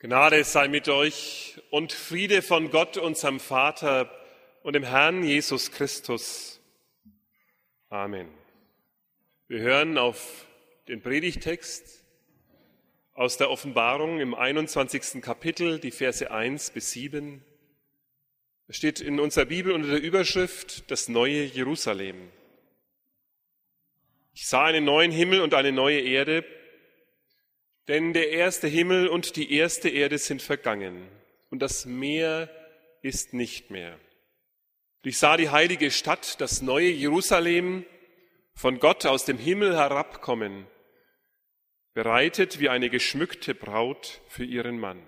Gnade sei mit euch und Friede von Gott, unserem Vater und dem Herrn Jesus Christus. Amen. Wir hören auf den Predigtext aus der Offenbarung im 21. Kapitel, die Verse 1 bis 7. Es steht in unserer Bibel unter der Überschrift das neue Jerusalem. Ich sah einen neuen Himmel und eine neue Erde, denn der erste Himmel und die erste Erde sind vergangen und das Meer ist nicht mehr. Ich sah die heilige Stadt, das neue Jerusalem, von Gott aus dem Himmel herabkommen, bereitet wie eine geschmückte Braut für ihren Mann.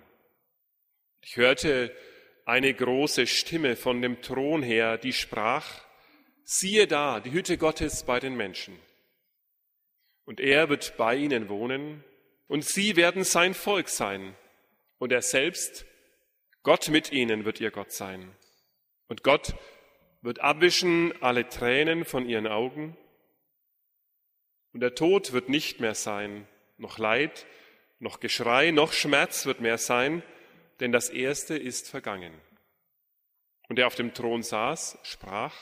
Ich hörte eine große Stimme von dem Thron her, die sprach, siehe da, die Hütte Gottes bei den Menschen. Und er wird bei ihnen wohnen, und sie werden sein Volk sein. Und er selbst, Gott mit ihnen wird ihr Gott sein. Und Gott wird abwischen alle Tränen von ihren Augen. Und der Tod wird nicht mehr sein, noch Leid, noch Geschrei, noch Schmerz wird mehr sein, denn das Erste ist vergangen. Und er auf dem Thron saß, sprach,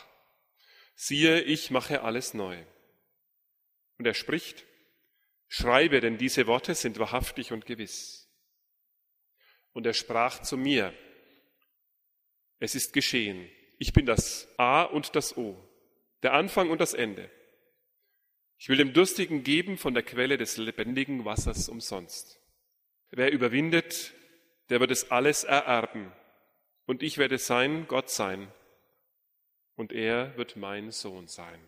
siehe, ich mache alles neu. Und er spricht, Schreibe, denn diese Worte sind wahrhaftig und gewiss. Und er sprach zu mir, es ist geschehen. Ich bin das A und das O, der Anfang und das Ende. Ich will dem Durstigen geben von der Quelle des lebendigen Wassers umsonst. Wer überwindet, der wird es alles ererben. Und ich werde sein Gott sein. Und er wird mein Sohn sein.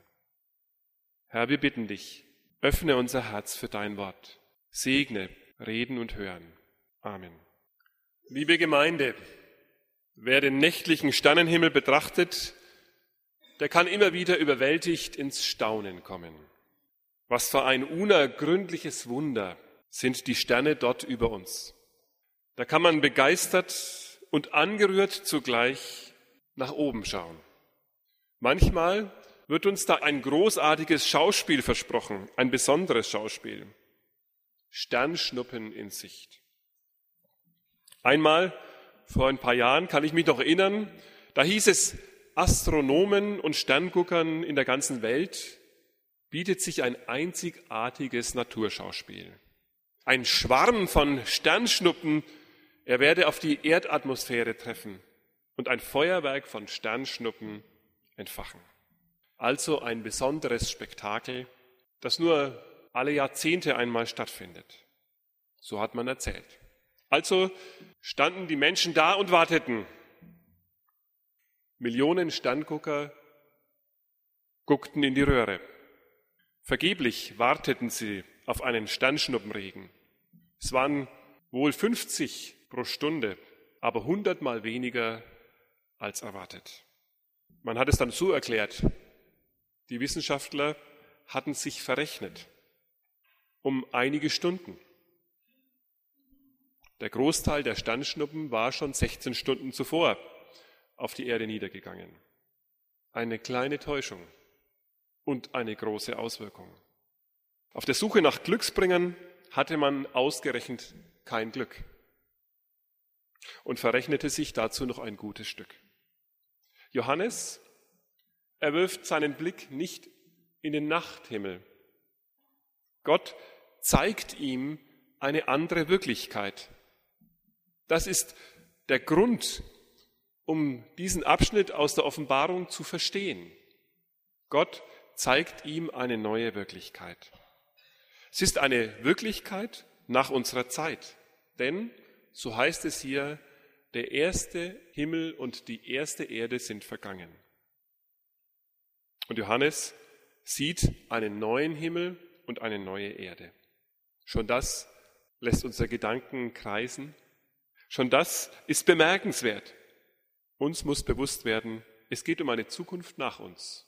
Herr, wir bitten dich, Öffne unser Herz für dein Wort. Segne, reden und hören. Amen. Liebe Gemeinde, wer den nächtlichen Sternenhimmel betrachtet, der kann immer wieder überwältigt ins Staunen kommen. Was für ein unergründliches Wunder sind die Sterne dort über uns. Da kann man begeistert und angerührt zugleich nach oben schauen. Manchmal wird uns da ein großartiges Schauspiel versprochen, ein besonderes Schauspiel. Sternschnuppen in Sicht. Einmal, vor ein paar Jahren, kann ich mich noch erinnern, da hieß es, Astronomen und Sternguckern in der ganzen Welt bietet sich ein einzigartiges Naturschauspiel. Ein Schwarm von Sternschnuppen, er werde auf die Erdatmosphäre treffen und ein Feuerwerk von Sternschnuppen entfachen. Also ein besonderes Spektakel, das nur alle Jahrzehnte einmal stattfindet. So hat man erzählt. Also standen die Menschen da und warteten. Millionen Sterngucker guckten in die Röhre. Vergeblich warteten sie auf einen Sternschnuppenregen. Es waren wohl 50 pro Stunde, aber hundertmal weniger als erwartet. Man hat es dann so erklärt, die Wissenschaftler hatten sich verrechnet um einige Stunden. Der Großteil der Sternschnuppen war schon 16 Stunden zuvor auf die Erde niedergegangen. Eine kleine Täuschung und eine große Auswirkung. Auf der Suche nach Glücksbringern hatte man ausgerechnet kein Glück und verrechnete sich dazu noch ein gutes Stück. Johannes er wirft seinen Blick nicht in den Nachthimmel. Gott zeigt ihm eine andere Wirklichkeit. Das ist der Grund, um diesen Abschnitt aus der Offenbarung zu verstehen. Gott zeigt ihm eine neue Wirklichkeit. Es ist eine Wirklichkeit nach unserer Zeit, denn, so heißt es hier, der erste Himmel und die erste Erde sind vergangen. Und Johannes sieht einen neuen Himmel und eine neue Erde. Schon das lässt unsere Gedanken kreisen. Schon das ist bemerkenswert. Uns muss bewusst werden, es geht um eine Zukunft nach uns.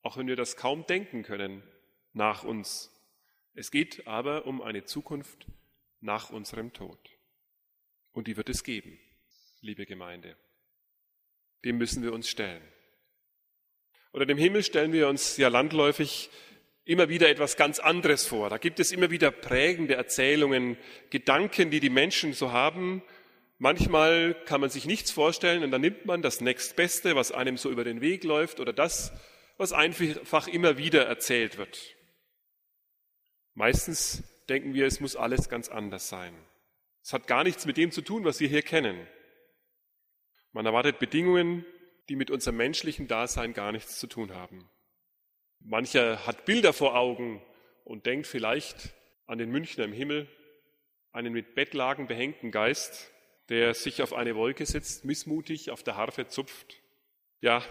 Auch wenn wir das kaum denken können, nach uns. Es geht aber um eine Zukunft nach unserem Tod. Und die wird es geben, liebe Gemeinde. Dem müssen wir uns stellen. Unter dem Himmel stellen wir uns ja landläufig immer wieder etwas ganz anderes vor. Da gibt es immer wieder prägende Erzählungen, Gedanken, die die Menschen so haben. Manchmal kann man sich nichts vorstellen und dann nimmt man das nächstbeste, was einem so über den Weg läuft oder das, was einfach immer wieder erzählt wird. Meistens denken wir, es muss alles ganz anders sein. Es hat gar nichts mit dem zu tun, was wir hier kennen. Man erwartet Bedingungen, die mit unserem menschlichen Dasein gar nichts zu tun haben. Mancher hat Bilder vor Augen und denkt vielleicht an den Münchner im Himmel, einen mit Bettlagen behängten Geist, der sich auf eine Wolke sitzt, missmutig auf der Harfe zupft. Ja,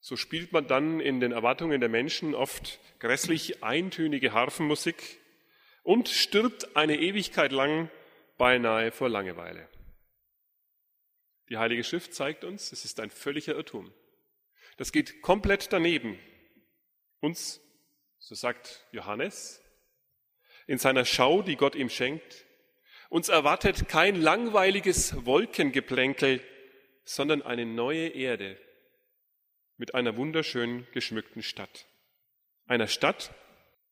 so spielt man dann in den Erwartungen der Menschen oft grässlich eintönige Harfenmusik und stirbt eine Ewigkeit lang beinahe vor Langeweile. Die Heilige Schrift zeigt uns, es ist ein völliger Irrtum. Das geht komplett daneben uns, so sagt Johannes, in seiner Schau, die Gott ihm schenkt, uns erwartet kein langweiliges Wolkengeplänkel, sondern eine neue Erde mit einer wunderschön geschmückten Stadt. Einer Stadt,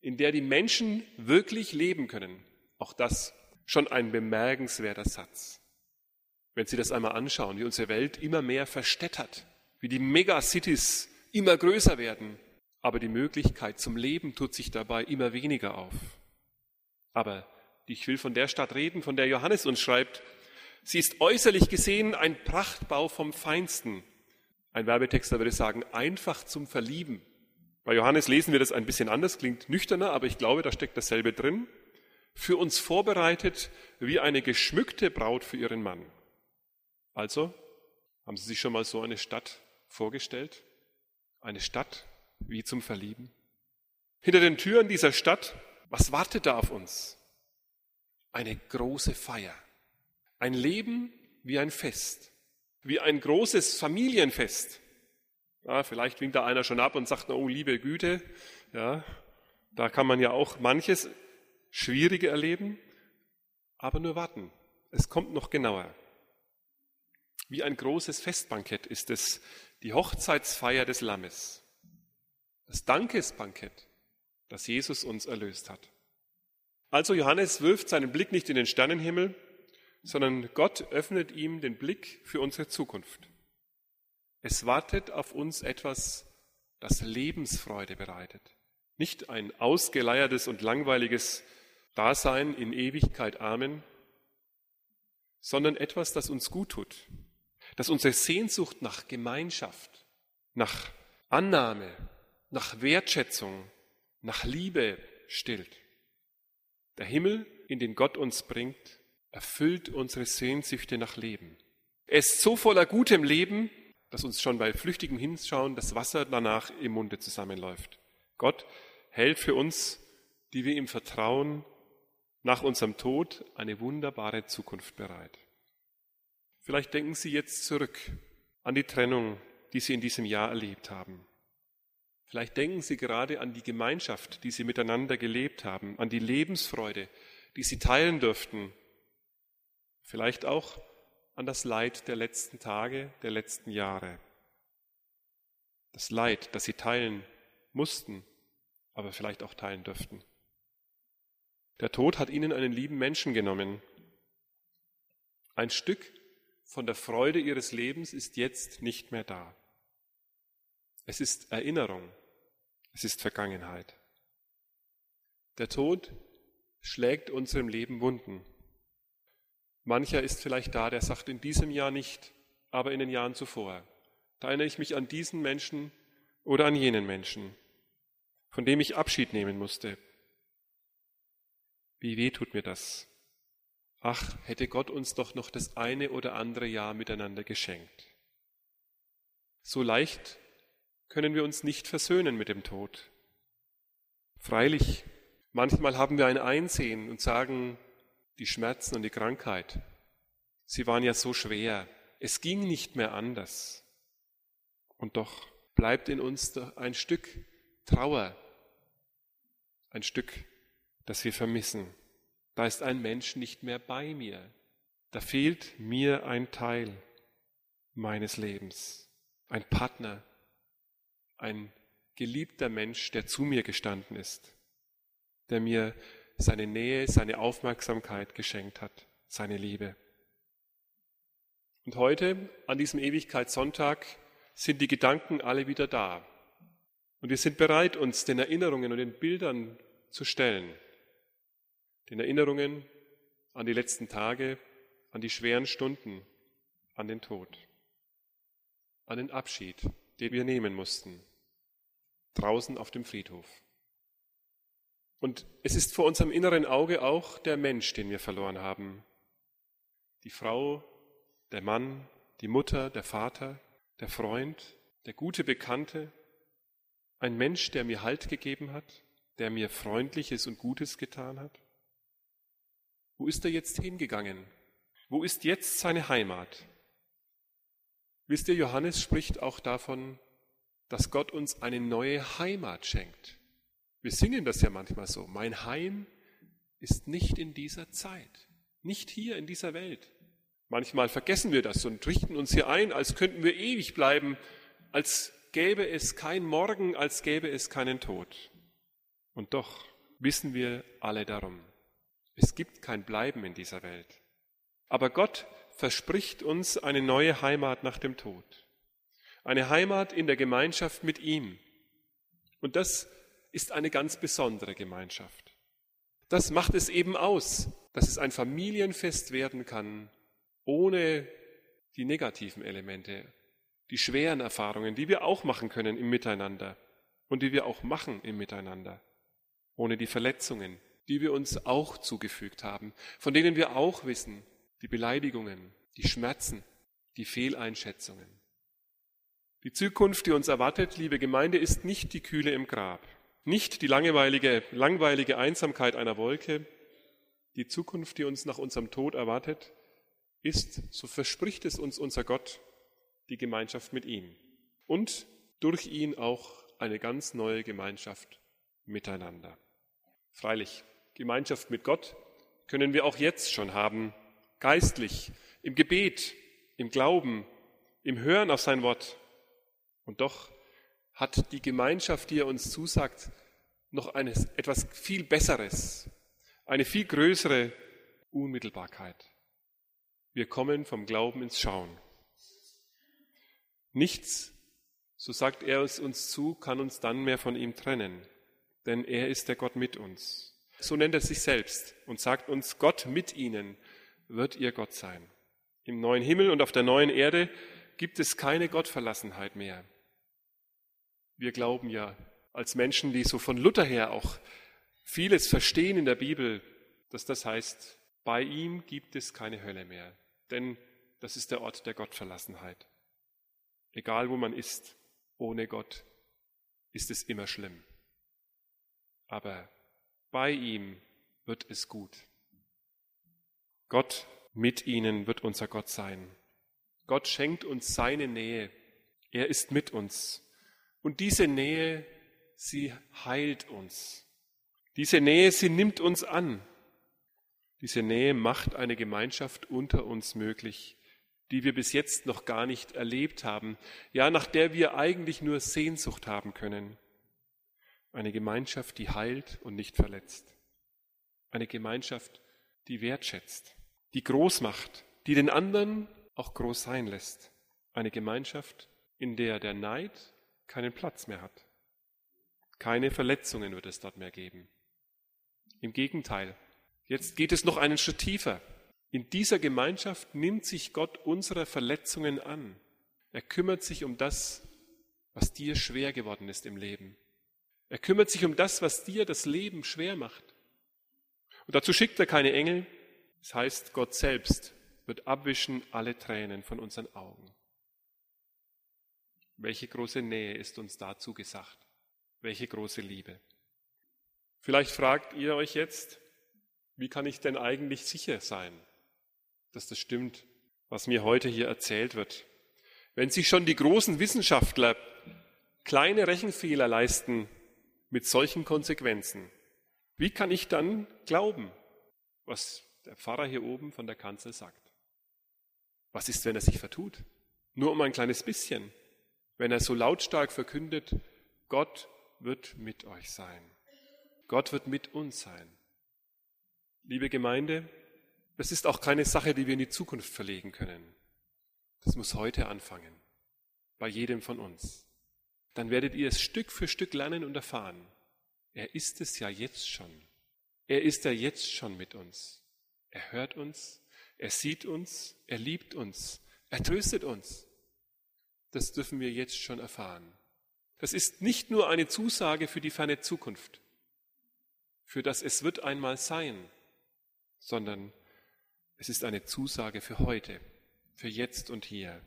in der die Menschen wirklich leben können. Auch das schon ein bemerkenswerter Satz. Wenn Sie das einmal anschauen, wie unsere Welt immer mehr verstädtert, wie die Megacities immer größer werden, aber die Möglichkeit zum Leben tut sich dabei immer weniger auf. Aber ich will von der Stadt reden, von der Johannes uns schreibt. Sie ist äußerlich gesehen ein Prachtbau vom Feinsten. Ein Werbetexter würde sagen, einfach zum Verlieben. Bei Johannes lesen wir das ein bisschen anders, klingt nüchterner, aber ich glaube, da steckt dasselbe drin. Für uns vorbereitet wie eine geschmückte Braut für ihren Mann. Also, haben Sie sich schon mal so eine Stadt vorgestellt? Eine Stadt, wie zum Verlieben. Hinter den Türen dieser Stadt, was wartet da auf uns? Eine große Feier. Ein Leben wie ein Fest. Wie ein großes Familienfest. Ja, vielleicht winkt da einer schon ab und sagt, oh liebe Güte, ja, da kann man ja auch manches Schwierige erleben, aber nur warten. Es kommt noch genauer. Wie ein großes Festbankett ist es die Hochzeitsfeier des Lammes das Dankesbankett, das Jesus uns erlöst hat. Also Johannes wirft seinen Blick nicht in den Sternenhimmel, sondern Gott öffnet ihm den Blick für unsere Zukunft. Es wartet auf uns etwas, das Lebensfreude bereitet. Nicht ein ausgeleiertes und langweiliges Dasein in Ewigkeit Amen, sondern etwas, das uns gut tut, das unsere Sehnsucht nach Gemeinschaft, nach Annahme, nach Wertschätzung, nach Liebe stillt. Der Himmel, in den Gott uns bringt, erfüllt unsere Sehnsüchte nach Leben. Er ist so voller gutem Leben, dass uns schon bei flüchtigem Hinschauen das Wasser danach im Munde zusammenläuft. Gott hält für uns, die wir ihm vertrauen, nach unserem Tod eine wunderbare Zukunft bereit. Vielleicht denken Sie jetzt zurück an die Trennung, die Sie in diesem Jahr erlebt haben. Vielleicht denken Sie gerade an die Gemeinschaft, die Sie miteinander gelebt haben, an die Lebensfreude, die Sie teilen durften. Vielleicht auch an das Leid der letzten Tage, der letzten Jahre. Das Leid, das Sie teilen mussten, aber vielleicht auch teilen dürften. Der Tod hat Ihnen einen lieben Menschen genommen. Ein Stück von der Freude Ihres Lebens ist jetzt nicht mehr da. Es ist Erinnerung. Es ist Vergangenheit. Der Tod schlägt unserem Leben Wunden. Mancher ist vielleicht da, der sagt in diesem Jahr nicht, aber in den Jahren zuvor. Da erinnere ich mich an diesen Menschen oder an jenen Menschen, von dem ich Abschied nehmen musste. Wie weh tut mir das? Ach, hätte Gott uns doch noch das eine oder andere Jahr miteinander geschenkt. So leicht können wir uns nicht versöhnen mit dem Tod. Freilich, manchmal haben wir ein Einsehen und sagen, die Schmerzen und die Krankheit, sie waren ja so schwer, es ging nicht mehr anders. Und doch bleibt in uns ein Stück Trauer, ein Stück, das wir vermissen. Da ist ein Mensch nicht mehr bei mir. Da fehlt mir ein Teil meines Lebens, ein Partner, ein geliebter Mensch, der zu mir gestanden ist, der mir seine Nähe, seine Aufmerksamkeit geschenkt hat, seine Liebe. Und heute, an diesem Ewigkeitssonntag, sind die Gedanken alle wieder da. Und wir sind bereit, uns den Erinnerungen und den Bildern zu stellen. Den Erinnerungen an die letzten Tage, an die schweren Stunden, an den Tod, an den Abschied, den wir nehmen mussten, draußen auf dem Friedhof. Und es ist vor unserem inneren Auge auch der Mensch, den wir verloren haben. Die Frau, der Mann, die Mutter, der Vater, der Freund, der gute Bekannte, ein Mensch, der mir Halt gegeben hat, der mir Freundliches und Gutes getan hat? Wo ist er jetzt hingegangen? Wo ist jetzt seine Heimat? Wisst ihr, Johannes spricht auch davon, dass Gott uns eine neue Heimat schenkt. Wir singen das ja manchmal so. Mein Heim ist nicht in dieser Zeit, nicht hier in dieser Welt. Manchmal vergessen wir das und richten uns hier ein, als könnten wir ewig bleiben, als gäbe es kein Morgen, als gäbe es keinen Tod. Und doch wissen wir alle darum. Es gibt kein Bleiben in dieser Welt. Aber Gott verspricht uns eine neue Heimat nach dem Tod. Eine Heimat in der Gemeinschaft mit ihm. Und das ist eine ganz besondere Gemeinschaft. Das macht es eben aus, dass es ein Familienfest werden kann, ohne die negativen Elemente, die schweren Erfahrungen, die wir auch machen können im Miteinander und die wir auch machen im Miteinander, ohne die Verletzungen, die wir uns auch zugefügt haben, von denen wir auch wissen, die Beleidigungen, die Schmerzen, die Fehleinschätzungen. Die Zukunft, die uns erwartet, liebe Gemeinde, ist nicht die Kühle im Grab, nicht die langweilige, langweilige Einsamkeit einer Wolke. Die Zukunft, die uns nach unserem Tod erwartet, ist, so verspricht es uns unser Gott, die Gemeinschaft mit ihm und durch ihn auch eine ganz neue Gemeinschaft miteinander. Freilich, Gemeinschaft mit Gott können wir auch jetzt schon haben, geistlich, im Gebet, im Glauben, im Hören auf sein Wort. Und doch hat die Gemeinschaft, die er uns zusagt, noch eines, etwas viel Besseres, eine viel größere Unmittelbarkeit. Wir kommen vom Glauben ins Schauen. Nichts, so sagt er es uns zu, kann uns dann mehr von ihm trennen, denn er ist der Gott mit uns. So nennt er sich selbst und sagt uns, Gott mit ihnen wird ihr Gott sein. Im neuen Himmel und auf der neuen Erde gibt es keine Gottverlassenheit mehr. Wir glauben ja als Menschen, die so von Luther her auch vieles verstehen in der Bibel, dass das heißt, bei ihm gibt es keine Hölle mehr, denn das ist der Ort der Gottverlassenheit. Egal wo man ist, ohne Gott ist es immer schlimm. Aber bei ihm wird es gut. Gott mit ihnen wird unser Gott sein. Gott schenkt uns seine Nähe. Er ist mit uns. Und diese Nähe, sie heilt uns. Diese Nähe, sie nimmt uns an. Diese Nähe macht eine Gemeinschaft unter uns möglich, die wir bis jetzt noch gar nicht erlebt haben, ja, nach der wir eigentlich nur Sehnsucht haben können. Eine Gemeinschaft, die heilt und nicht verletzt. Eine Gemeinschaft, die wertschätzt, die groß macht, die den anderen auch groß sein lässt. Eine Gemeinschaft, in der der Neid keinen Platz mehr hat. Keine Verletzungen wird es dort mehr geben. Im Gegenteil, jetzt geht es noch einen Schritt tiefer. In dieser Gemeinschaft nimmt sich Gott unserer Verletzungen an. Er kümmert sich um das, was dir schwer geworden ist im Leben. Er kümmert sich um das, was dir das Leben schwer macht. Und dazu schickt er keine Engel. Das heißt, Gott selbst wird abwischen alle Tränen von unseren Augen. Welche große Nähe ist uns dazu gesagt? Welche große Liebe? Vielleicht fragt ihr euch jetzt, wie kann ich denn eigentlich sicher sein, dass das stimmt, was mir heute hier erzählt wird. Wenn sich schon die großen Wissenschaftler kleine Rechenfehler leisten mit solchen Konsequenzen, wie kann ich dann glauben, was der Pfarrer hier oben von der Kanzel sagt? Was ist, wenn er sich vertut? Nur um ein kleines bisschen. Wenn er so lautstark verkündet, Gott wird mit euch sein. Gott wird mit uns sein. Liebe Gemeinde, das ist auch keine Sache, die wir in die Zukunft verlegen können. Das muss heute anfangen, bei jedem von uns. Dann werdet ihr es Stück für Stück lernen und erfahren. Er ist es ja jetzt schon. Er ist ja jetzt schon mit uns. Er hört uns, er sieht uns, er liebt uns, er tröstet uns. Das dürfen wir jetzt schon erfahren. Das ist nicht nur eine Zusage für die ferne Zukunft, für das es wird einmal sein, sondern es ist eine Zusage für heute, für jetzt und hier,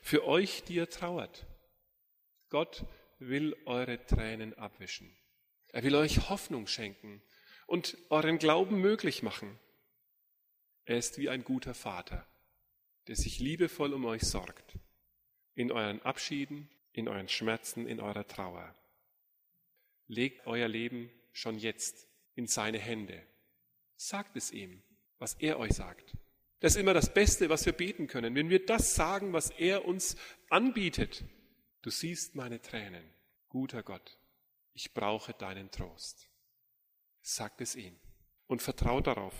für euch, die ihr trauert. Gott will eure Tränen abwischen. Er will euch Hoffnung schenken und euren Glauben möglich machen. Er ist wie ein guter Vater, der sich liebevoll um euch sorgt, in euren Abschieden, in euren Schmerzen, in eurer Trauer. Legt euer Leben schon jetzt in seine Hände. Sagt es ihm, was er euch sagt. Das ist immer das Beste, was wir beten können. Wenn wir das sagen, was er uns anbietet. Du siehst meine Tränen, guter Gott. Ich brauche deinen Trost. Sagt es ihm und vertraut darauf.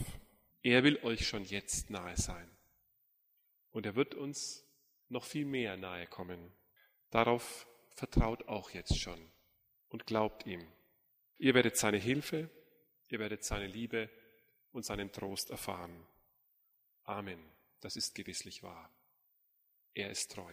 Er will euch schon jetzt nahe sein. Und er wird uns noch viel mehr nahe kommen. Darauf vertraut auch jetzt schon und glaubt ihm. Ihr werdet seine Hilfe, ihr werdet seine Liebe und seinen Trost erfahren. Amen. Das ist gewisslich wahr. Er ist treu.